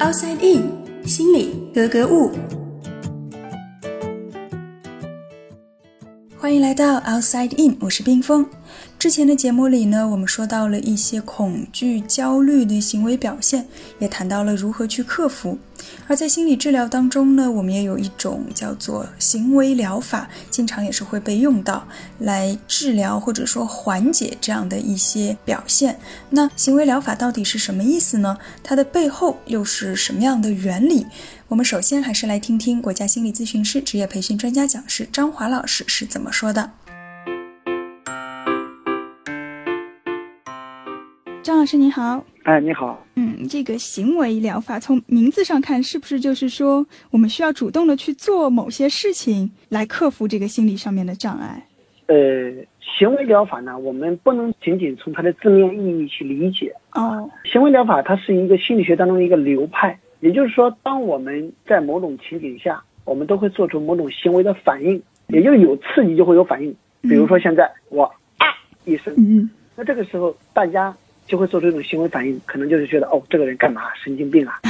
Outside In，心里格格物。欢迎来到 Outside In，我是冰峰。之前的节目里呢，我们说到了一些恐惧、焦虑的行为表现，也谈到了如何去克服。而在心理治疗当中呢，我们也有一种叫做行为疗法，经常也是会被用到来治疗或者说缓解这样的一些表现。那行为疗法到底是什么意思呢？它的背后又是什么样的原理？我们首先还是来听听国家心理咨询师职业培训专家讲师张华老师是怎么说的。张老师您好，哎，你好，嗯，这个行为疗法从名字上看，是不是就是说我们需要主动的去做某些事情来克服这个心理上面的障碍？呃，行为疗法呢，我们不能仅仅从它的字面意义去理解。哦，行为疗法它是一个心理学当中的一个流派，也就是说，当我们在某种情景下，我们都会做出某种行为的反应，也就是有刺激就会有反应。比如说现在我啊一声，嗯，那这个时候大家。就会做出一种行为反应，可能就是觉得哦，这个人干嘛 神经病啊，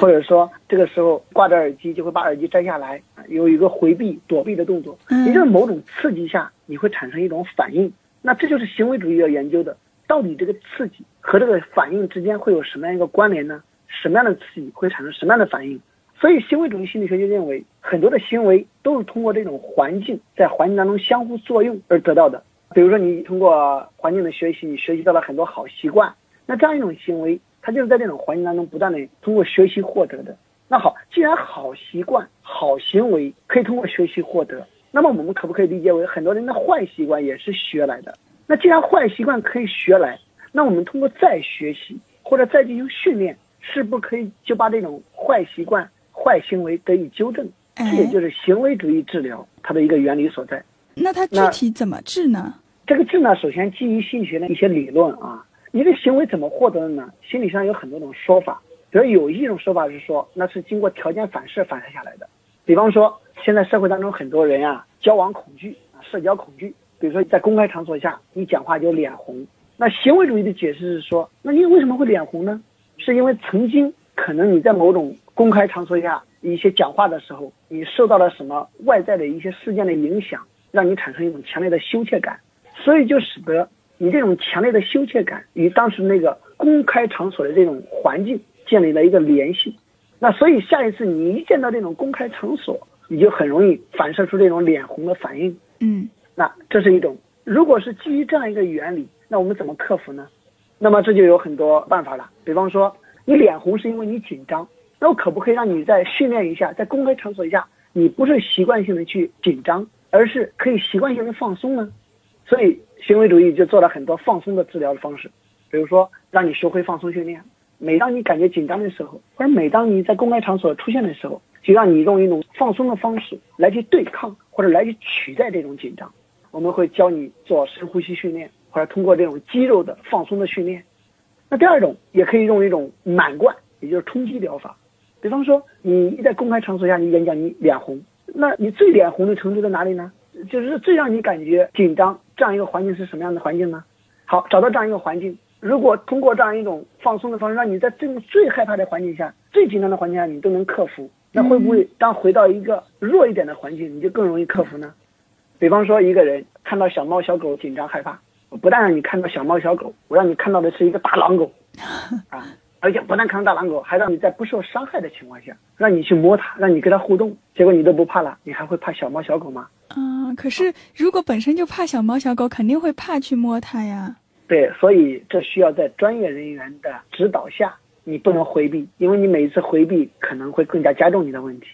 或者说这个时候挂着耳机就会把耳机摘下来，有一个回避躲避的动作，也就是某种刺激下你会产生一种反应。那这就是行为主义要研究的，到底这个刺激和这个反应之间会有什么样一个关联呢？什么样的刺激会产生什么样的反应？所以行为主义心理学就认为，很多的行为都是通过这种环境在环境当中相互作用而得到的。比如说，你通过环境的学习，你学习到了很多好习惯，那这样一种行为，它就是在这种环境当中不断的通过学习获得的。那好，既然好习惯、好行为可以通过学习获得，那么我们可不可以理解为很多人的坏习惯也是学来的？那既然坏习惯可以学来，那我们通过再学习或者再进行训练，是不可以就把这种坏习惯、坏行为得以纠正？这也就是行为主义治疗它的一个原理所在。那它具体怎么治呢？这个治呢，首先基于心理学的一些理论啊，你的行为怎么获得的呢？心理上有很多种说法，比如有一种说法是说，那是经过条件反射反射下来的。比方说，现在社会当中很多人呀，交往恐惧啊，社交恐惧，比如说在公开场所下，你讲话就脸红。那行为主义的解释是说，那你为什么会脸红呢？是因为曾经可能你在某种公开场所下一些讲话的时候，你受到了什么外在的一些事件的影响，让你产生一种强烈的羞怯感。所以就使得你这种强烈的羞怯感与当时那个公开场所的这种环境建立了一个联系，那所以下一次你一见到这种公开场所，你就很容易反射出这种脸红的反应。嗯，那这是一种，如果是基于这样一个原理，那我们怎么克服呢？那么这就有很多办法了。比方说，你脸红是因为你紧张，那我可不可以让你再训练一下，在公开场所下，你不是习惯性的去紧张，而是可以习惯性的放松呢？所以行为主义就做了很多放松的治疗的方式，比如说让你学会放松训练。每当你感觉紧张的时候，或者每当你在公开场所出现的时候，就让你用一种放松的方式来去对抗或者来去取代这种紧张。我们会教你做深呼吸训练，或者通过这种肌肉的放松的训练。那第二种也可以用一种满贯，也就是冲击疗法。比方说你一在公开场所下你演讲你脸红，那你最脸红的程度在哪里呢？就是最让你感觉紧张这样一个环境是什么样的环境呢？好，找到这样一个环境，如果通过这样一种放松的方式，让你在这种最害怕的环境下、最紧张的环境下，你都能克服，那会不会当回到一个弱一点的环境，你就更容易克服呢？比方说，一个人看到小猫小狗紧张害怕，我不但让你看到小猫小狗，我让你看到的是一个大狼狗，啊。而且不但看到大狼狗，还让你在不受伤害的情况下，让你去摸它，让你跟它互动，结果你都不怕了，你还会怕小猫小狗吗？嗯，可是如果本身就怕小猫小狗，肯定会怕去摸它呀。对，所以这需要在专业人员的指导下，你不能回避，因为你每一次回避可能会更加加重你的问题。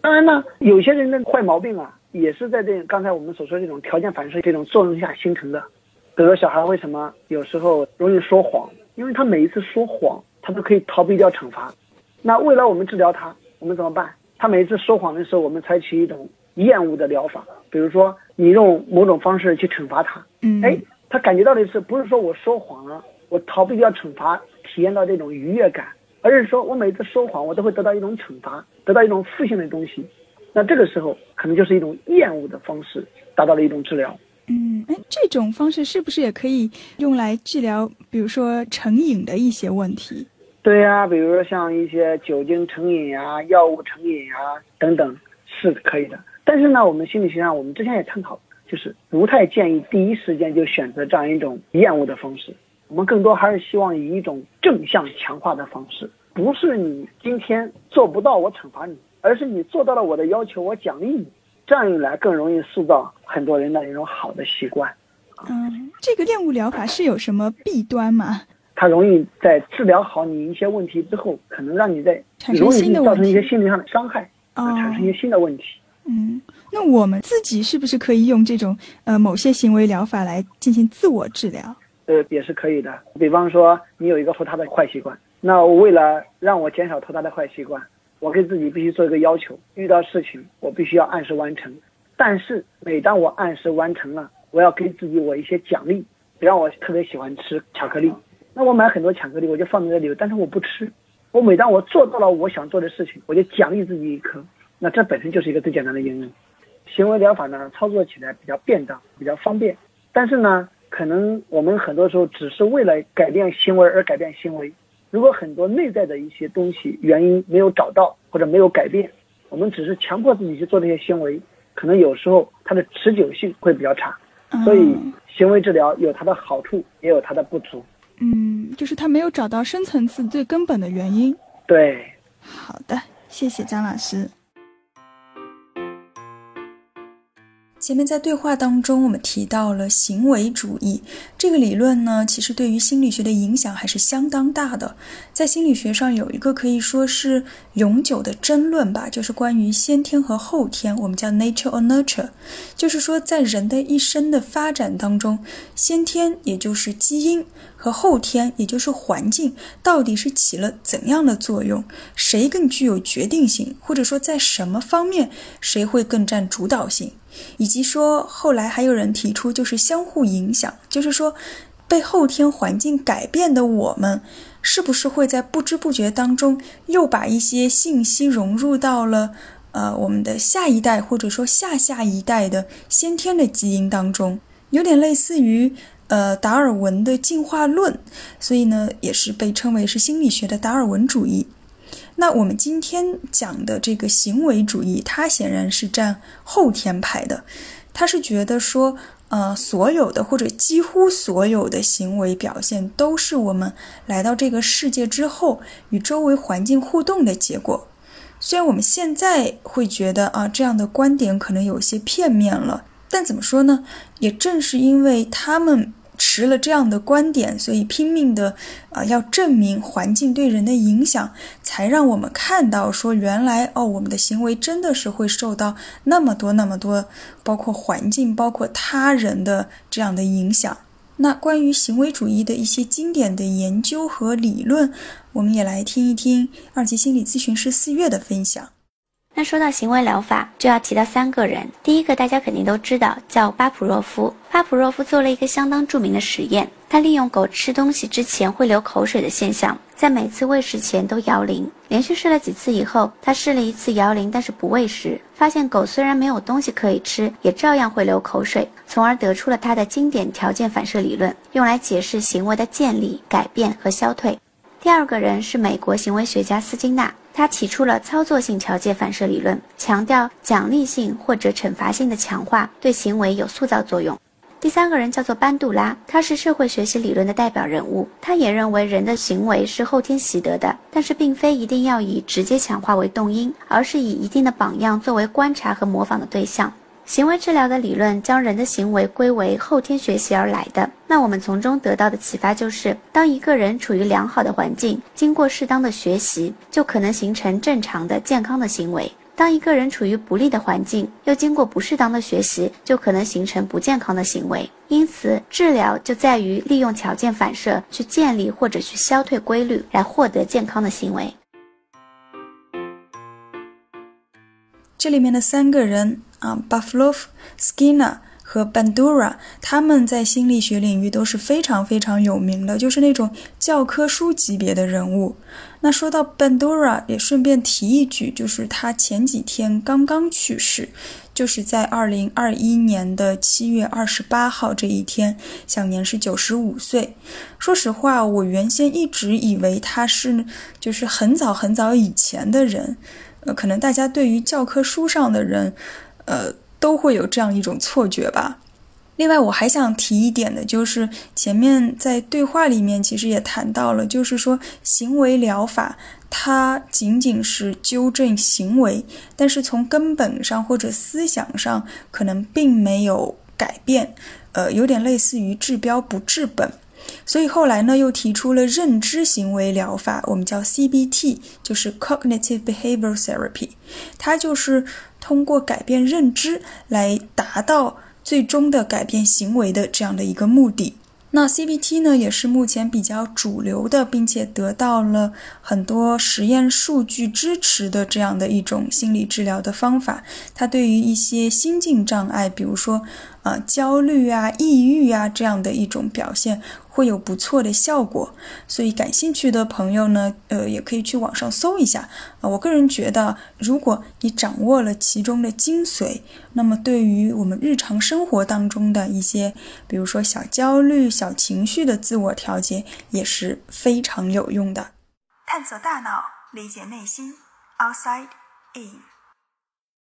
当然呢，有些人的坏毛病啊，也是在这刚才我们所说这种条件反射这种作用下形成的。比如说小孩为什么有时候容易说谎，因为他每一次说谎。他都可以逃避掉惩罚，那未来我们治疗他，我们怎么办？他每次说谎的时候，我们采取一种厌恶的疗法，比如说你用某种方式去惩罚他，嗯，哎，他感觉到的是不是说我说谎了，我逃避掉惩罚，体验到这种愉悦感，而是说我每次说谎，我都会得到一种惩罚，得到一种负性的东西，那这个时候可能就是一种厌恶的方式，达到了一种治疗。嗯，哎，这种方式是不是也可以用来治疗，比如说成瘾的一些问题？对呀，比如说像一些酒精成瘾呀、药物成瘾呀等等是可以的。但是呢，我们心理学上我们之前也探讨，就是不太建议第一时间就选择这样一种厌恶的方式。我们更多还是希望以一种正向强化的方式，不是你今天做不到我惩罚你，而是你做到了我的要求我奖励你。这样一来更容易塑造很多人的一种好的习惯。嗯，这个厌恶疗法是有什么弊端吗？它容易在治疗好你一些问题之后，可能让你在产生新的造成一些心理上的伤害，啊，产生一些新的问题。嗯，那我们自己是不是可以用这种呃某些行为疗法来进行自我治疗？呃，也是可以的。比方说，你有一个拖沓的坏习惯，那我为了让我减少拖沓的坏习惯，我给自己必须做一个要求：遇到事情我必须要按时完成。但是每当我按时完成了，我要给自己我一些奖励。比方我特别喜欢吃巧克力，那我买很多巧克力，我就放在这里，但是我不吃。我每当我做到了我想做的事情，我就奖励自己一颗。那这本身就是一个最简单的应用。行为疗法呢，操作起来比较便当，比较方便。但是呢，可能我们很多时候只是为了改变行为而改变行为。如果很多内在的一些东西原因没有找到或者没有改变，我们只是强迫自己去做这些行为，可能有时候它的持久性会比较差。所以，行为治疗有它的好处，也有它的不足。嗯，就是他没有找到深层次最根本的原因。对，好的，谢谢张老师。前面在对话当中，我们提到了行为主义这个理论呢，其实对于心理学的影响还是相当大的。在心理学上有一个可以说是永久的争论吧，就是关于先天和后天，我们叫 nature or nurture，就是说在人的一生的发展当中，先天也就是基因和后天也就是环境，到底是起了怎样的作用？谁更具有决定性，或者说在什么方面谁会更占主导性？以及说，后来还有人提出，就是相互影响，就是说，被后天环境改变的我们，是不是会在不知不觉当中又把一些信息融入到了呃我们的下一代或者说下下一代的先天的基因当中，有点类似于呃达尔文的进化论，所以呢，也是被称为是心理学的达尔文主义。那我们今天讲的这个行为主义，它显然是占后天派的，他是觉得说，呃，所有的或者几乎所有的行为表现，都是我们来到这个世界之后与周围环境互动的结果。虽然我们现在会觉得啊，这样的观点可能有些片面了，但怎么说呢？也正是因为他们。持了这样的观点，所以拼命的啊要证明环境对人的影响，才让我们看到说原来哦我们的行为真的是会受到那么多那么多，包括环境、包括他人的这样的影响。那关于行为主义的一些经典的研究和理论，我们也来听一听二级心理咨询师四月的分享。那说到行为疗法，就要提到三个人。第一个大家肯定都知道，叫巴甫洛夫。巴甫洛夫做了一个相当著名的实验，他利用狗吃东西之前会流口水的现象，在每次喂食前都摇铃。连续试了几次以后，他试了一次摇铃，但是不喂食，发现狗虽然没有东西可以吃，也照样会流口水，从而得出了他的经典条件反射理论，用来解释行为的建立、改变和消退。第二个人是美国行为学家斯金纳。他提出了操作性条件反射理论，强调奖励性或者惩罚性的强化对行为有塑造作用。第三个人叫做班杜拉，他是社会学习理论的代表人物。他也认为人的行为是后天习得的，但是并非一定要以直接强化为动因，而是以一定的榜样作为观察和模仿的对象。行为治疗的理论将人的行为归为后天学习而来的。那我们从中得到的启发就是，当一个人处于良好的环境，经过适当的学习，就可能形成正常的、健康的行为；当一个人处于不利的环境，又经过不适当的学习，就可能形成不健康的行为。因此，治疗就在于利用条件反射去建立或者去消退规律，来获得健康的行为。这里面的三个人啊，巴夫洛夫、Skinner。和 Bandura，他们在心理学领域都是非常非常有名的，就是那种教科书级别的人物。那说到 Bandura，也顺便提一句，就是他前几天刚刚去世，就是在二零二一年的七月二十八号这一天，享年是九十五岁。说实话，我原先一直以为他是就是很早很早以前的人，呃，可能大家对于教科书上的人，呃，都会有这样一种错觉吧。另外，我还想提一点的，就是前面在对话里面其实也谈到了，就是说行为疗法它仅仅是纠正行为，但是从根本上或者思想上可能并没有改变，呃，有点类似于治标不治本。所以后来呢，又提出了认知行为疗法，我们叫 CBT，就是 Cognitive Behavioral Therapy，它就是通过改变认知来达到。最终的改变行为的这样的一个目的，那 CBT 呢也是目前比较主流的，并且得到了很多实验数据支持的这样的一种心理治疗的方法。它对于一些心境障碍，比如说呃焦虑啊、抑郁啊这样的一种表现。会有不错的效果，所以感兴趣的朋友呢，呃，也可以去网上搜一下啊。我个人觉得，如果你掌握了其中的精髓，那么对于我们日常生活当中的一些，比如说小焦虑、小情绪的自我调节，也是非常有用的。探索大脑，理解内心，Outside In。